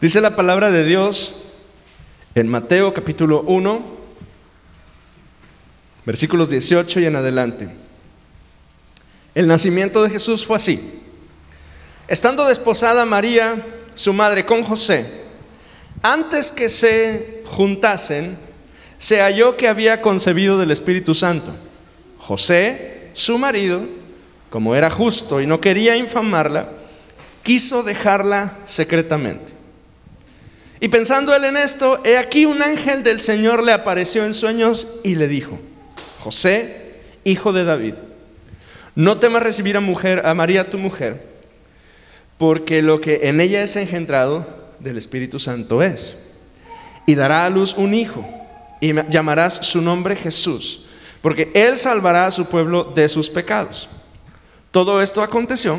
Dice la palabra de Dios en Mateo capítulo 1, versículos 18 y en adelante. El nacimiento de Jesús fue así. Estando desposada María, su madre, con José, antes que se juntasen, se halló que había concebido del Espíritu Santo. José, su marido, como era justo y no quería infamarla, quiso dejarla secretamente. Y pensando él en esto, he aquí un ángel del Señor le apareció en sueños y le dijo, José, hijo de David, no temas recibir a a María tu mujer, porque lo que en ella es engendrado del Espíritu Santo es. Y dará a luz un hijo, y llamarás su nombre Jesús, porque él salvará a su pueblo de sus pecados. Todo esto aconteció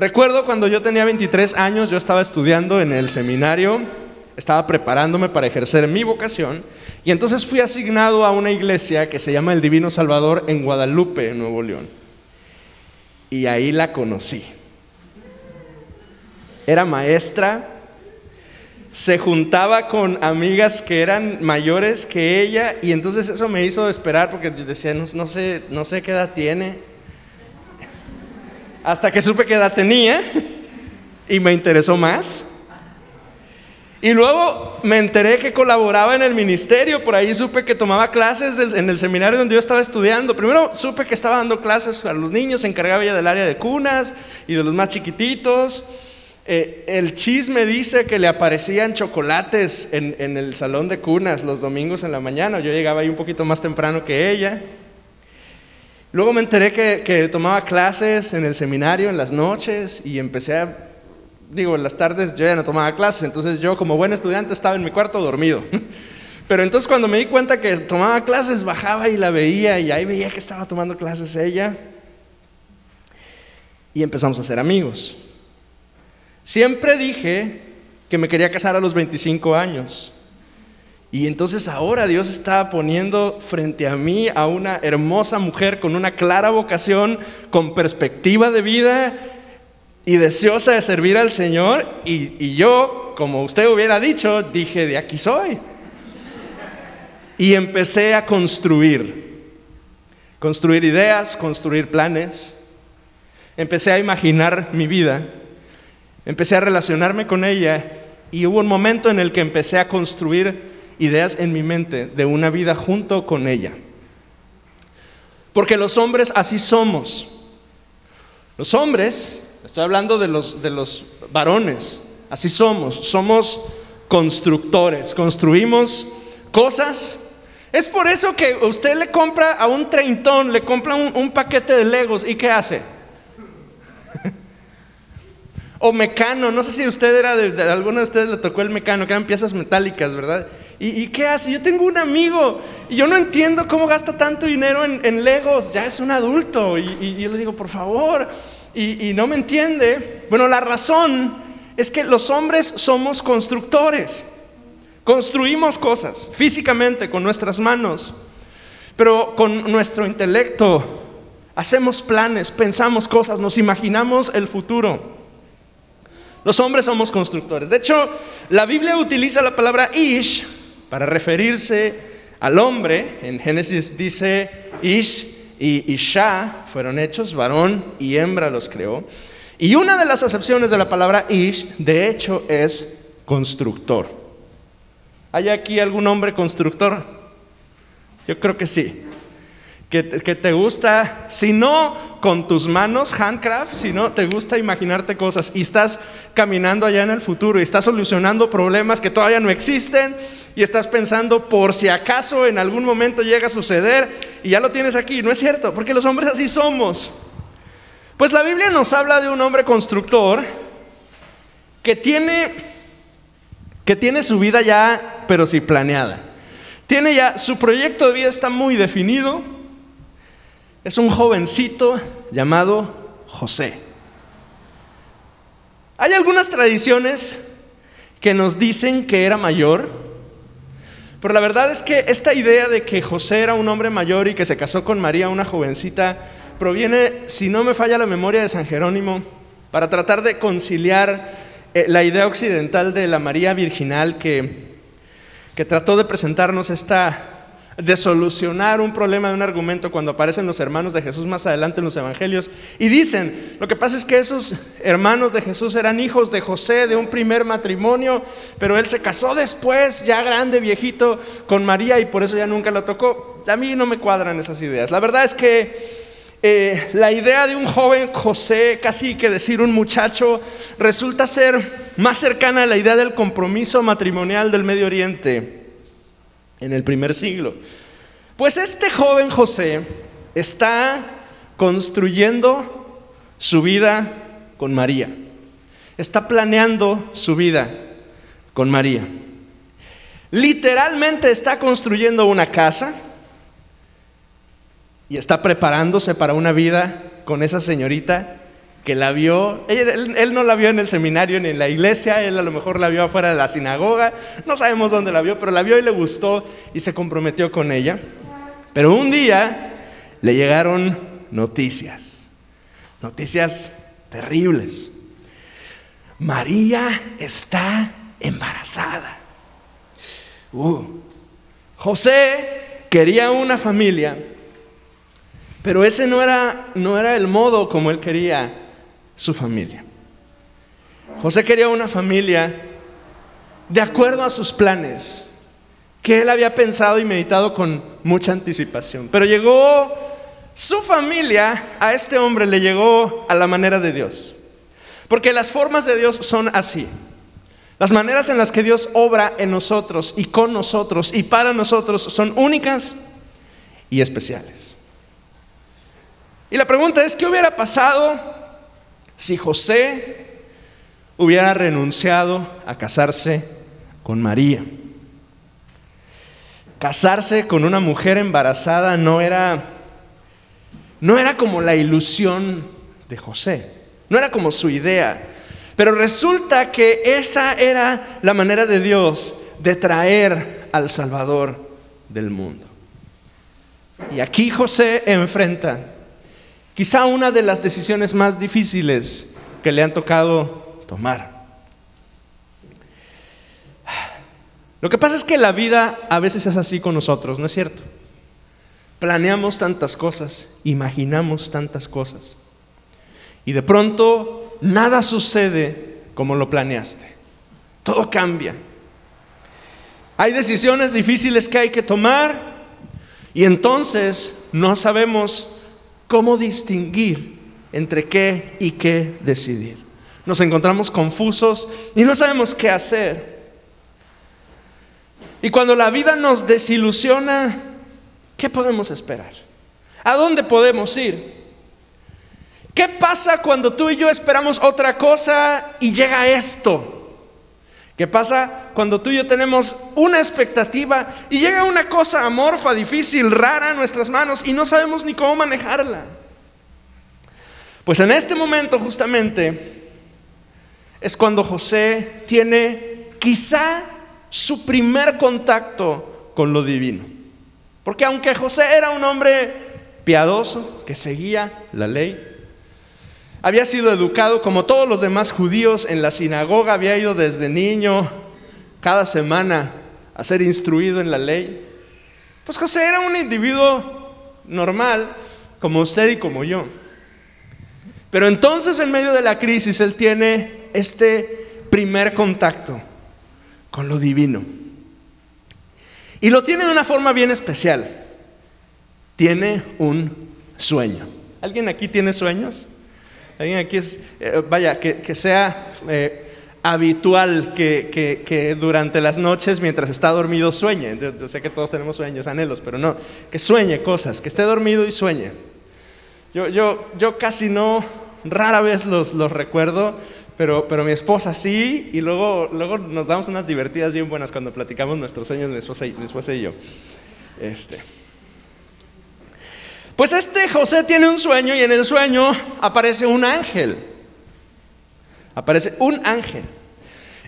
Recuerdo cuando yo tenía 23 años, yo estaba estudiando en el seminario, estaba preparándome para ejercer mi vocación y entonces fui asignado a una iglesia que se llama el Divino Salvador en Guadalupe, Nuevo León. Y ahí la conocí. Era maestra, se juntaba con amigas que eran mayores que ella y entonces eso me hizo esperar porque decía, no, sé, no sé qué edad tiene hasta que supe qué edad tenía y me interesó más. Y luego me enteré que colaboraba en el ministerio, por ahí supe que tomaba clases en el seminario donde yo estaba estudiando. Primero supe que estaba dando clases a los niños, se encargaba ella del área de cunas y de los más chiquititos. Eh, el chisme dice que le aparecían chocolates en, en el salón de cunas los domingos en la mañana. Yo llegaba ahí un poquito más temprano que ella. Luego me enteré que, tomaba clases en el seminario en las noches y empecé a, digo, en las tardes yo ya no tomaba clases, entonces yo como buen estudiante estaba en mi cuarto dormido. Pero entonces cuando me di cuenta que tomaba clases, bajaba y la veía y ahí veía que estaba tomando clases ella. Y empezamos a ser amigos. Siempre dije que me quería casar a los 25 años. Y entonces ahora Dios está poniendo frente a mí a una hermosa mujer con una clara vocación, con perspectiva de vida y deseosa de servir al Señor. Y, yo, como usted hubiera dicho, dije, de aquí soy. Y empecé a construir, construir ideas, construir planes. Empecé a imaginar mi vida, empecé a relacionarme con ella y hubo un momento en el que empecé a construir ideas en mi mente de una vida junto con ella. Porque los hombres así somos. Los hombres, estoy hablando de los, de los varones, así somos. Somos constructores, construimos cosas. Es por eso que usted le compra a un treintón, le compra un, paquete de legos y ¿qué hace? o mecano, no sé si usted era de, de alguno de ustedes le tocó el mecano, que eran piezas metálicas, ¿verdad? ¿Y, qué hace? Yo tengo un amigo y yo no entiendo cómo gasta tanto dinero en, Legos, ya es un adulto. Y, yo le digo, por favor, y, no me entiende. Bueno, la razón es que los hombres somos constructores. Construimos cosas físicamente con nuestras manos, pero con nuestro intelecto hacemos planes, pensamos cosas, nos imaginamos el futuro. Los hombres somos constructores. De hecho, la Biblia utiliza la palabra ish para referirse al hombre, en Génesis dice Ish y Isha fueron hechos, varón y hembra los creó. Y una de las acepciones de la palabra Ish, de hecho, es constructor. ¿Hay aquí algún hombre constructor? Yo creo que sí que, te gusta, si no con tus manos, handcraft, si no te gusta imaginarte cosas y estás caminando allá en el futuro y estás solucionando problemas que todavía no existen y estás pensando por si acaso en algún momento llega a suceder y ya lo tienes aquí. No es cierto, porque los hombres así somos. Pues la Biblia nos habla de un hombre constructor que tiene que tiene su vida ya, pero sí planeada. Tiene ya, su proyecto de vida está muy definido. Es un jovencito llamado José. Hay algunas tradiciones que nos dicen que era mayor, pero la verdad es que esta idea de que José era un hombre mayor y que se casó con María, una jovencita, proviene, si no me falla la memoria, de San Jerónimo, para tratar de conciliar eh, la idea occidental de la María Virginal que, que trató de presentarnos esta, de solucionar un problema de un argumento cuando aparecen los hermanos de Jesús más adelante en los evangelios. Y dicen, lo que pasa es que esos hermanos de Jesús eran hijos de José de un primer matrimonio, pero él se casó después, ya grande, viejito, con María y por eso ya nunca lo tocó. A mí no me cuadran esas ideas. La verdad es que eh, la idea de un joven José, casi que decir un muchacho, resulta ser más cercana a la idea del compromiso matrimonial del Medio Oriente en el primer siglo. Pues este joven José está construyendo su vida con María. Está planeando su vida con María. Literalmente está construyendo una casa y está preparándose para una vida con esa señorita que la vio, él, no la vio en el seminario ni en la iglesia, él a lo mejor la vio afuera de la sinagoga, no sabemos dónde la vio, pero la vio y le gustó y se comprometió con ella. Pero un día le llegaron noticias, noticias terribles. María está embarazada. Uh, José quería una familia pero ese no era, no era el modo como él quería su familia. José quería una familia de acuerdo a sus planes, que él había pensado y meditado con mucha anticipación. Pero llegó su familia, a este hombre le llegó a la manera de Dios. Porque las formas de Dios son así. Las maneras en las que Dios obra en nosotros y con nosotros y para nosotros son únicas y especiales. Y la pregunta es, ¿qué hubiera pasado si José hubiera renunciado a casarse con María? Casarse con una mujer embarazada no era no era como la ilusión de José, no era como su idea, pero resulta que esa era la manera de Dios de traer al Salvador del mundo. Y aquí José enfrenta Quizá una de las decisiones más difíciles que le han tocado tomar. Lo que pasa es que la vida a veces es así con nosotros, ¿no es cierto? Planeamos tantas cosas, imaginamos tantas cosas. Y de pronto nada sucede como lo planeaste. Todo cambia. Hay decisiones difíciles que hay que tomar y entonces no sabemos cómo distinguir entre qué y qué decidir. Nos encontramos confusos y no sabemos qué hacer. Y cuando la vida nos desilusiona, ¿qué podemos esperar? ¿A dónde podemos ir? ¿Qué pasa cuando tú y yo esperamos otra cosa y llega esto? ¿Qué pasa cuando tú y yo tenemos una expectativa y llega una cosa amorfa, difícil, rara a nuestras manos y no sabemos ni cómo manejarla? Pues en este momento justamente es cuando José tiene quizá su primer contacto con lo divino. Porque aunque José era un hombre piadoso, que seguía la ley, había sido educado como todos los demás judíos en la sinagoga, había ido desde niño cada semana a ser instruido en la ley. Pues José era un individuo normal, como usted y como yo. Pero entonces en medio de la crisis él tiene este primer contacto con lo divino. Y lo tiene de una forma bien especial. Tiene un sueño. ¿Alguien aquí tiene sueños? Alguien aquí es, eh, vaya, que, sea eh, habitual que, durante las noches, mientras está dormido, sueñe. Yo, sé que todos tenemos sueños, anhelos, pero no, que sueñe cosas, que esté dormido y sueñe. Yo, yo, yo casi no, rara vez los, los recuerdo, pero, pero mi esposa sí, y luego, luego nos damos unas divertidas bien buenas cuando platicamos nuestros sueños, mi esposa y, mi esposa y yo. Este. Pues este José tiene un sueño y en el sueño aparece un ángel. Aparece un ángel.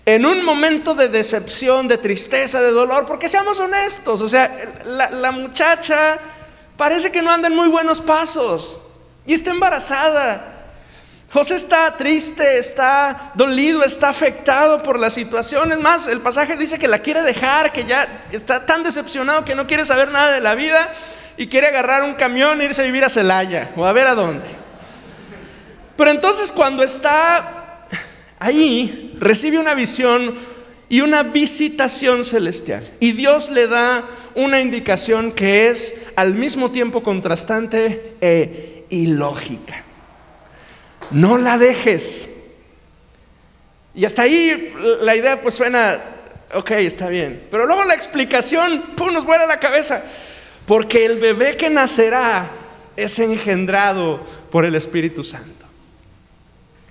En un momento de decepción, de tristeza, de dolor, porque seamos honestos, o sea, la, muchacha parece que no anda en muy buenos pasos y está embarazada. José está triste, está dolido, está afectado por la situación. Es más, el pasaje dice que la quiere dejar, que ya está tan decepcionado que no quiere saber nada de la vida y quiere agarrar un camión e irse a vivir a Celaya o a ver a dónde. Pero entonces cuando está ahí, recibe una visión y una visitación celestial. Y Dios le da una indicación que es al mismo tiempo contrastante e ilógica. No la dejes. Y hasta ahí la idea pues suena, ok, está bien. Pero luego la explicación, pum, nos vuela la cabeza. Porque el bebé que nacerá es engendrado por el Espíritu Santo.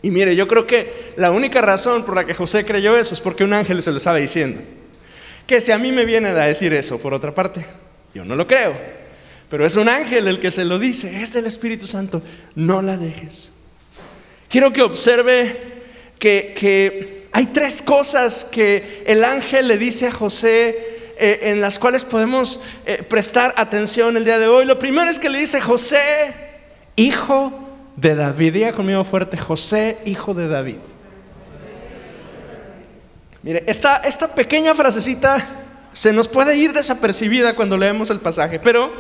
Y mire, yo creo que la única razón por la que José creyó eso es porque un ángel se lo estaba diciendo. Que si a mí me viene a decir eso, por otra parte, yo no lo creo. Pero es un ángel el que se lo dice, es del Espíritu Santo, no la dejes. Quiero que observe que, que hay tres cosas que el ángel le dice a José eh, en las cuales podemos eh, prestar atención el día de hoy. Lo primero es que le dice José, hijo de David. Diga conmigo fuerte, José, hijo de David. Mire, esta, esta pequeña frasecita se nos puede ir desapercibida cuando leemos el pasaje, pero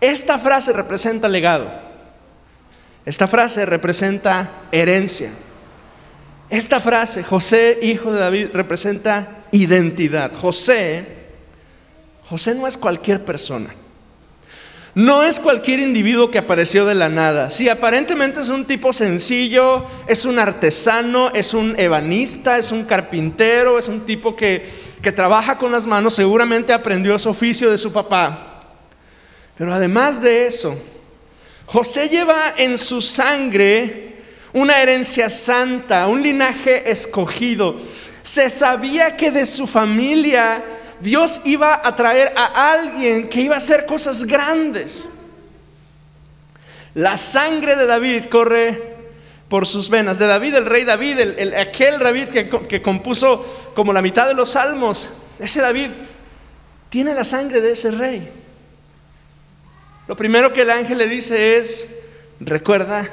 esta frase representa legado. Esta frase representa herencia. Esta frase, José, hijo de David, representa identidad. José, José no es cualquier persona. No es cualquier individuo que apareció de la nada. Sí, aparentemente es un tipo sencillo, es un artesano, es un ebanista, es un carpintero, es un tipo que, que trabaja con las manos, seguramente aprendió su oficio de su papá. Pero además de eso, José lleva en su sangre una herencia santa, un linaje escogido. Se sabía que de su familia Dios iba a traer a alguien que iba a hacer cosas grandes. La sangre de David corre por sus venas. De David, el rey David, el, aquel David que, que compuso como la mitad de los salmos. Ese David tiene la sangre de ese rey. Lo primero que el ángel le dice es, recuerda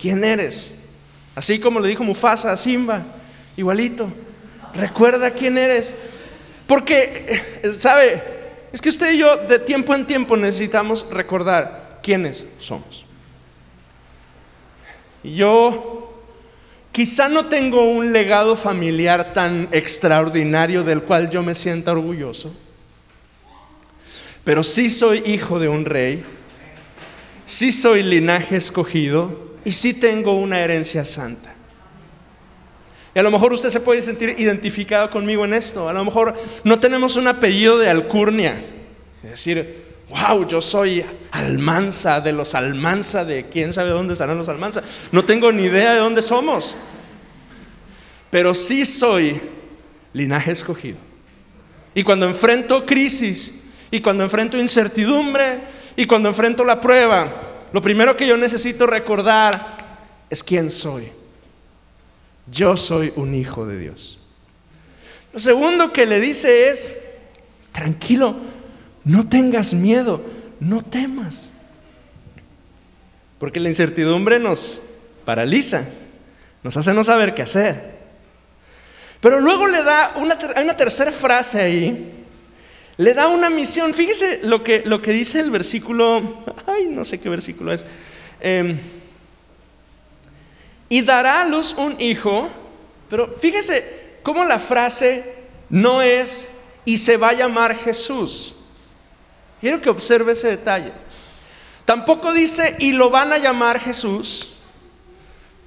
quién eres. Así como le dijo Mufasa a Simba, igualito. Recuerda quién eres. Porque, eh, ¿sabe? Es que usted y yo de tiempo en tiempo necesitamos recordar quiénes somos. Y yo quizá no tengo un legado familiar tan extraordinario del cual yo me sienta orgulloso, pero sí soy hijo de un rey, sí soy linaje escogido, y sí tengo una herencia santa. Y a lo mejor usted se puede sentir identificado conmigo en esto. A lo mejor no tenemos un apellido de alcurnia. Es decir, wow, yo soy Almanza, de los Almanza, de quién sabe dónde estarán los Almanza. No tengo ni idea de dónde somos. Pero sí soy linaje escogido. Y cuando enfrento crisis, y cuando enfrento incertidumbre, y cuando enfrento la prueba, lo primero que yo necesito recordar es quién soy. Yo soy un hijo de Dios. Lo segundo que le dice es, tranquilo, no tengas miedo, no temas. Porque la incertidumbre nos paraliza, nos hace no saber qué hacer. Pero luego le da una, una tercera frase ahí le da una misión. Fíjese lo que, lo que dice el versículo, ay, no sé qué versículo es. Em, y dará a luz un hijo, pero fíjese cómo la frase no es y se va a llamar Jesús. Quiero que observe ese detalle. Tampoco dice y lo van a llamar Jesús.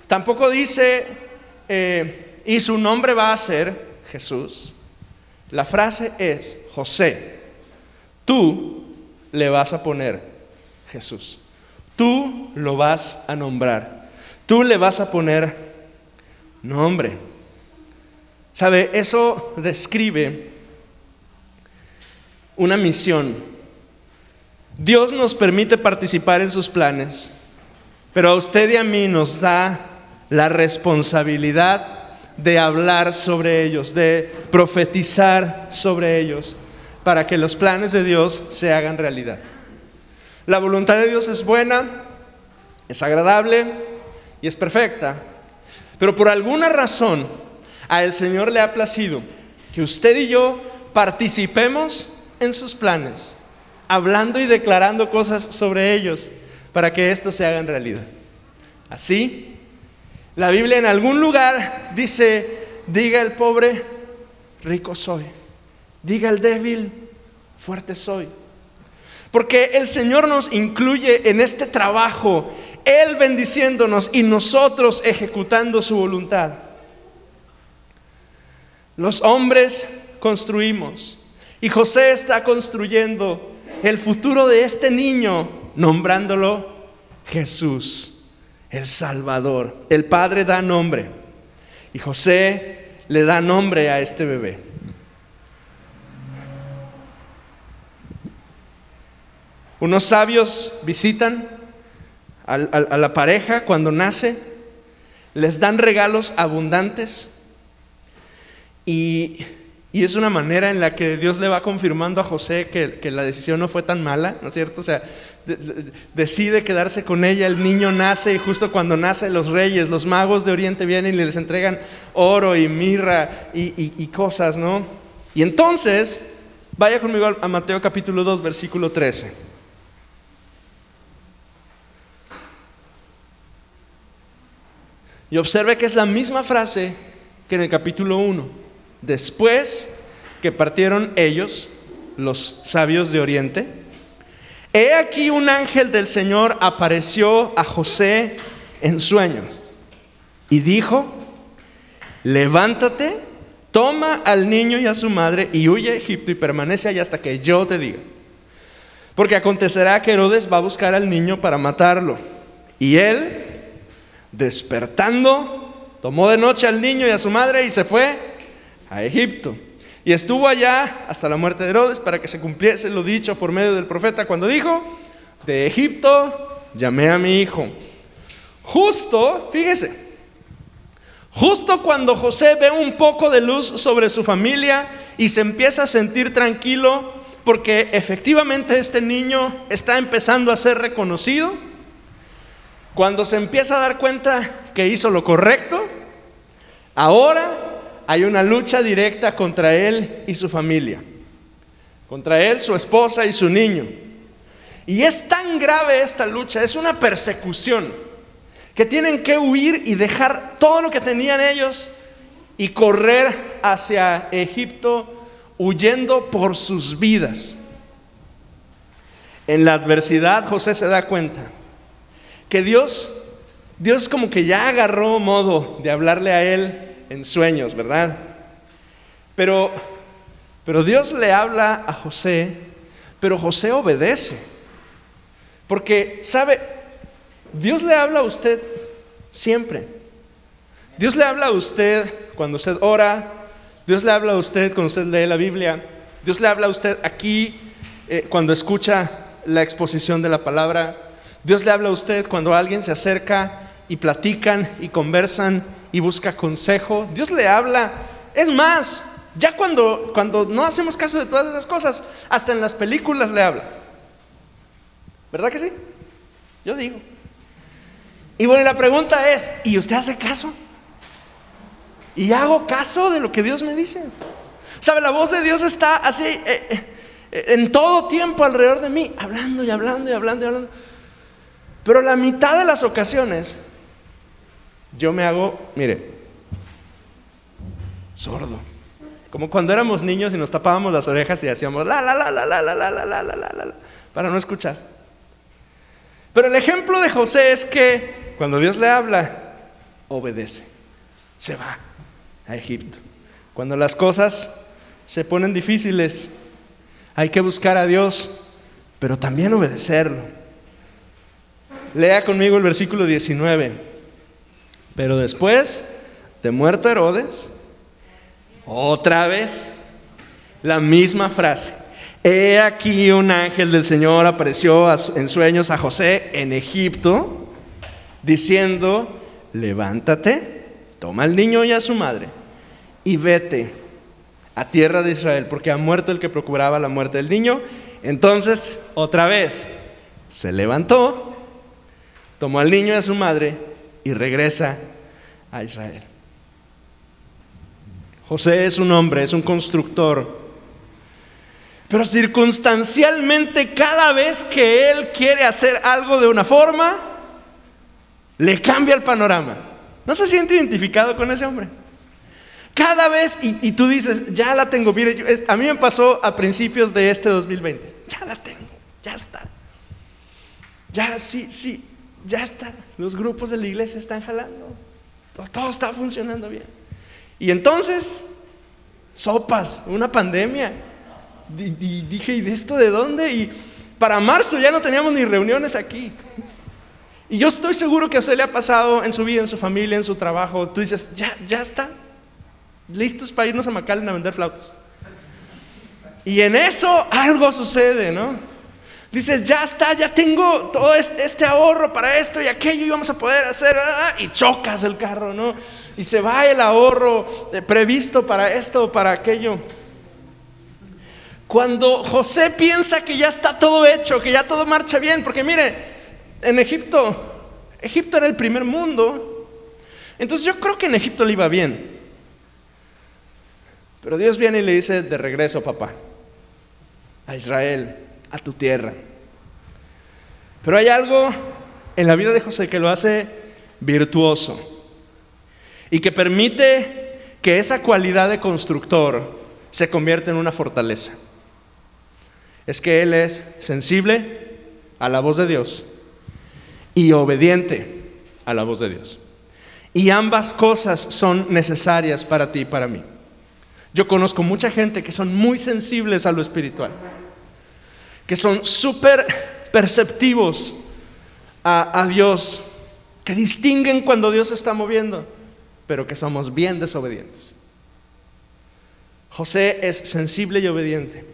Tampoco dice eh, y su nombre va a ser Jesús. La frase es José, tú le vas a poner Jesús. Tú lo vas a nombrar. Tú le vas a poner No, hombre. ¿Sabe? Eso describe una misión. Dios nos permite participar en sus planes, pero a usted y a mí nos da la responsabilidad de hablar sobre ellos, de profetizar sobre ellos, para que los planes de Dios se hagan realidad. La voluntad de Dios es buena, es agradable y es perfecta, pero por alguna razón a el Señor le ha placido que usted y yo participemos en sus planes, hablando y declarando cosas sobre ellos para que esto se haga en realidad. Así, la Biblia en algún lugar dice, diga el pobre, rico soy. Diga el débil, fuerte soy. Porque el Señor nos incluye en este trabajo, Él bendiciéndonos y nosotros ejecutando su voluntad. Los hombres construimos y José está construyendo el futuro de este niño, nombrándolo Jesús, el Salvador. El Padre da nombre y José le da nombre a este bebé. Unos sabios visitan a, la pareja cuando nace, les dan regalos abundantes y, es una manera en la que Dios le va confirmando a José que, la decisión no fue tan mala, ¿no es cierto? O sea, decide quedarse con ella, el niño nace y justo cuando nace los reyes, los magos de Oriente vienen y les entregan oro y mirra y, y cosas, ¿no? Y entonces, vaya conmigo a Mateo capítulo 2, versículo 13. Y observe que es la misma frase que en el capítulo 1. Después que partieron ellos, los sabios de Oriente, he aquí un ángel del Señor apareció a José en sueños y dijo, levántate, toma al niño y a su madre y huye a Egipto y permanece allá hasta que yo te diga. Porque acontecerá que Herodes va a buscar al niño para matarlo. Y él despertando, tomó de noche al niño y a su madre y se fue a Egipto. Y estuvo allá hasta la muerte de Herodes para que se cumpliese lo dicho por medio del profeta cuando dijo, de Egipto llamé a mi hijo. Justo, fíjese, justo cuando José ve un poco de luz sobre su familia y se empieza a sentir tranquilo porque efectivamente este niño está empezando a ser reconocido, cuando se empieza a dar cuenta que hizo lo correcto, ahora hay una lucha directa contra él y su familia. Contra él, su esposa y su niño. Y es tan grave esta lucha, es una persecución, que tienen que huir y dejar todo lo que tenían ellos y correr hacia Egipto huyendo por sus vidas. En la adversidad José se da cuenta que Dios, Dios como que ya agarró modo de hablarle a él en sueños, ¿verdad? Pero, pero Dios le habla a José, pero José obedece. Porque, ¿sabe? Dios le habla a usted siempre. Dios le habla a usted cuando usted ora, Dios le habla a usted cuando usted lee la Biblia, Dios le habla a usted aquí eh, cuando escucha la exposición de la palabra, Dios le habla a usted cuando alguien se acerca y platican y conversan y busca consejo. Dios le habla. Es más, ya cuando, cuando no hacemos caso de todas esas cosas, hasta en las películas le habla. ¿Verdad que sí? Yo digo. Y bueno, la pregunta es, ¿y usted hace caso? ¿Y hago caso de lo que Dios me dice? ¿Sabe? La voz de Dios está así eh, eh, en todo tiempo alrededor de mí, hablando y hablando y hablando y hablando. Pero la mitad de las ocasiones yo me hago, mire, sordo. Como cuando éramos niños y nos tapábamos las orejas y hacíamos la la la la la la la la la la la la para no escuchar. Pero el ejemplo de José es que cuando Dios le habla, obedece. Se va a Egipto. Cuando las cosas se ponen difíciles, hay que buscar a Dios, pero también obedecerlo. Lea conmigo el versículo 19. Pero después de muerto Herodes, otra vez, la misma frase. He aquí un ángel del Señor apareció en sueños a José en Egipto, diciendo, levántate, toma al niño y a su madre, y vete a tierra de Israel, porque ha muerto el que procuraba la muerte del niño. Entonces, otra vez, se levantó, tomó al niño a su madre, y regresa a Israel. José es un hombre, es un constructor pero circunstancialmente cada vez que Él quiere hacer algo de una forma, le cambia el panorama. ¿No se siente identificado con ese hombre? Cada vez, y, tú dices, ya la tengo, mire, a mí me pasó a principios de este 2020, ya la tengo, ya está. Ya, sí, sí, ya está. Los grupos de la iglesia están jalando. todo está funcionando bien. Y entonces, sopas, una pandemia. Y, dije, ¿y de esto de dónde? Y para marzo ya no teníamos ni reuniones aquí. Y yo estoy seguro que a usted le ha pasado en su vida, en su familia, en su trabajo. Tú dices, ya, ya está. Listos para irnos a McAllen a vender flautas. Y en eso algo sucede, ¿no? Dices, ya está, ya tengo todo este, este ahorro para esto y aquello y vamos a poder hacer. Ah, ah", y chocas el carro, ¿no? Y se va el ahorro eh, previsto para esto o para aquello. Cuando José piensa que ya está todo hecho, que ya todo marcha bien, porque mire, en Egipto, Egipto era el primer mundo, entonces yo creo que en Egipto le iba bien. Pero Dios viene y le dice, de regreso, papá, a Israel, a tu tierra. Pero hay algo en la vida de José que lo hace virtuoso y que permite que esa cualidad de constructor se convierta en una fortaleza es que Él es sensible a la voz de Dios y obediente a la voz de Dios. Y ambas cosas son necesarias para ti y para mí. Yo conozco mucha gente que son muy sensibles a lo espiritual, que son súper perceptivos a, Dios, que distinguen cuando Dios se está moviendo, pero que somos bien desobedientes. José es sensible y obediente.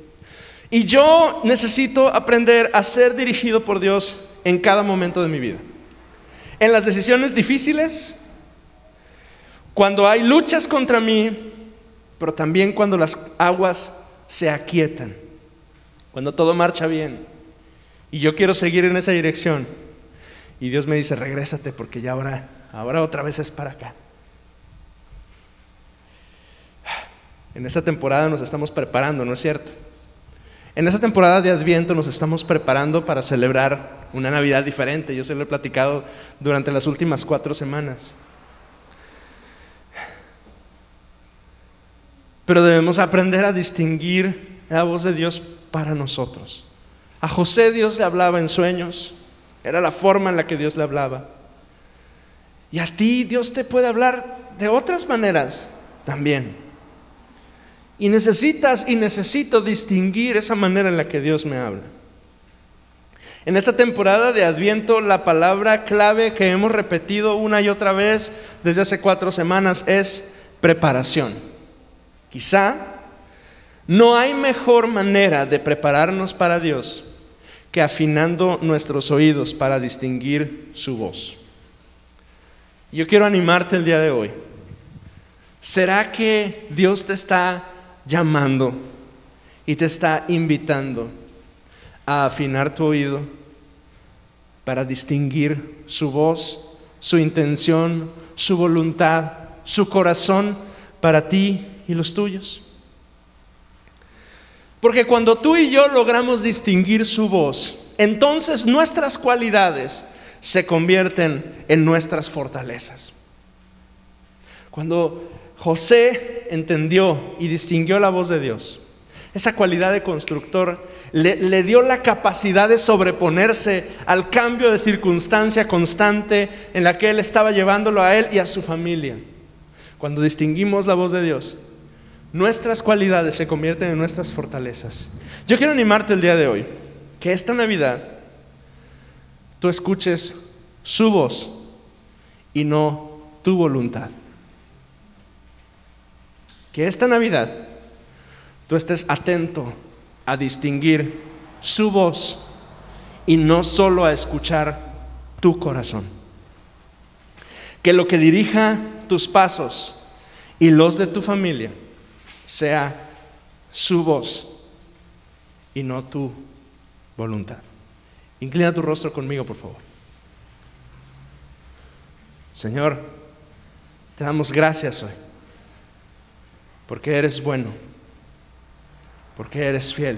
Y yo necesito aprender a ser dirigido por Dios en cada momento de mi vida. En las decisiones difíciles, cuando hay luchas contra mí, pero también cuando las aguas se aquietan, cuando todo marcha bien y yo quiero seguir en esa dirección. Y Dios me dice, regrésate porque ya ahora, ahora otra vez es para acá. En esta temporada nos estamos preparando, ¿no es cierto? En esta temporada de Adviento nos estamos preparando para celebrar una Navidad diferente. Yo se lo he platicado durante las últimas cuatro semanas. Pero debemos aprender a distinguir la voz de Dios para nosotros. A José Dios le hablaba en sueños. Era la forma en la que Dios le hablaba. Y a ti Dios te puede hablar de otras maneras también. Y necesitas y necesito distinguir esa manera en la que Dios me habla. En esta temporada de Adviento, la palabra clave que hemos repetido una y otra vez desde hace cuatro semanas es preparación. Quizá no hay mejor manera de prepararnos para Dios que afinando nuestros oídos para distinguir su voz. Yo quiero animarte el día de hoy. ¿Será que Dios te está llamando y te está invitando a afinar tu oído para distinguir su voz, su intención, su voluntad, su corazón para ti y los tuyos. Porque cuando tú y yo logramos distinguir su voz, entonces nuestras cualidades se convierten en nuestras fortalezas. Cuando José entendió y distinguió la voz de Dios. Esa cualidad de constructor le, dio la capacidad de sobreponerse al cambio de circunstancia constante en la que Él estaba llevándolo a Él y a su familia. Cuando distinguimos la voz de Dios, nuestras cualidades se convierten en nuestras fortalezas. Yo quiero animarte el día de hoy, que esta Navidad tú escuches su voz y no tu voluntad. que esta Navidad tú estés atento a distinguir su voz y no solo a escuchar tu corazón. Que lo que dirija tus pasos y los de tu familia sea su voz y no tu voluntad. Inclina tu rostro conmigo, por favor. Señor, te damos gracias hoy, porque eres bueno, porque eres fiel